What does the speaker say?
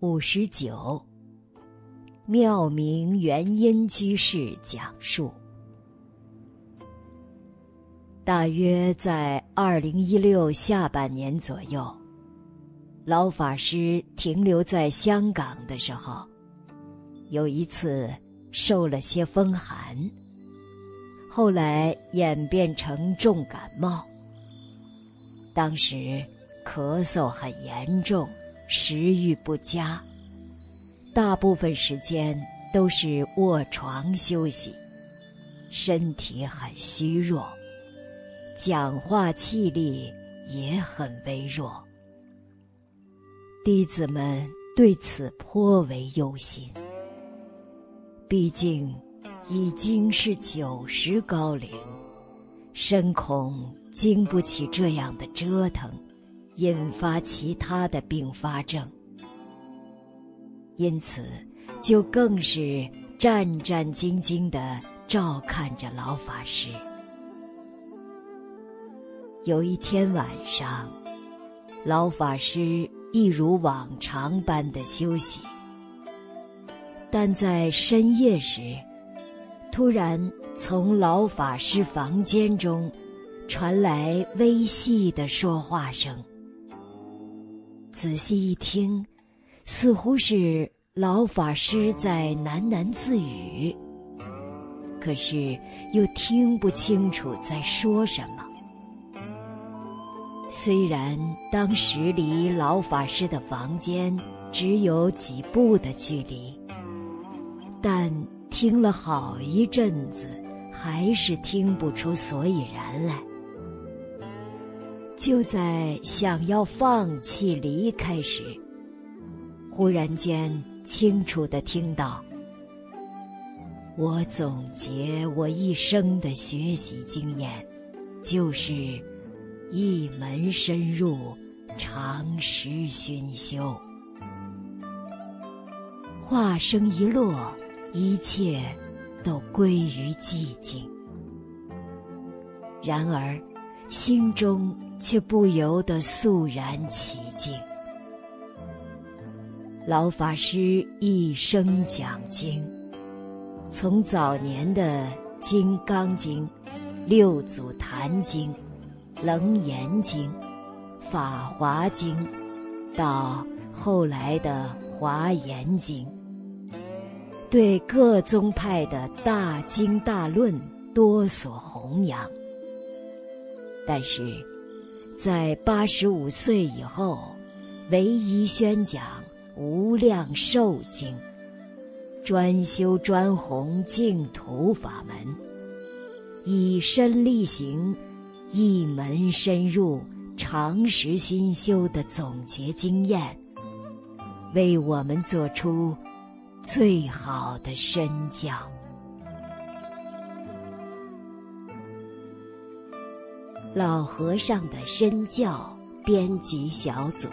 五十九，妙明元音居士讲述。大约在二零一六下半年左右，老法师停留在香港的时候，有一次受了些风寒，后来演变成重感冒。当时咳嗽很严重，食欲不佳，大部分时间都是卧床休息，身体很虚弱。讲话气力也很微弱，弟子们对此颇为忧心。毕竟已经是九十高龄，深恐经不起这样的折腾，引发其他的并发症。因此，就更是战战兢兢地照看着老法师。有一天晚上，老法师一如往常般的休息，但在深夜时，突然从老法师房间中传来微细的说话声。仔细一听，似乎是老法师在喃喃自语，可是又听不清楚在说什么。虽然当时离老法师的房间只有几步的距离，但听了好一阵子，还是听不出所以然来。就在想要放弃离开时，忽然间清楚的听到：“我总结我一生的学习经验，就是。”一门深入，长时熏修。话声一落，一切都归于寂静。然而，心中却不由得肃然起敬。老法师一生讲经，从早年的《金刚经》《六祖坛经》。《楞严经》《法华经》，到后来的《华严经》，对各宗派的大经大论多所弘扬。但是，在八十五岁以后，唯一宣讲《无量寿经》，专修专弘净土法门，以身力行。一门深入、长时熏修的总结经验，为我们做出最好的身教。老和尚的身教编辑小组。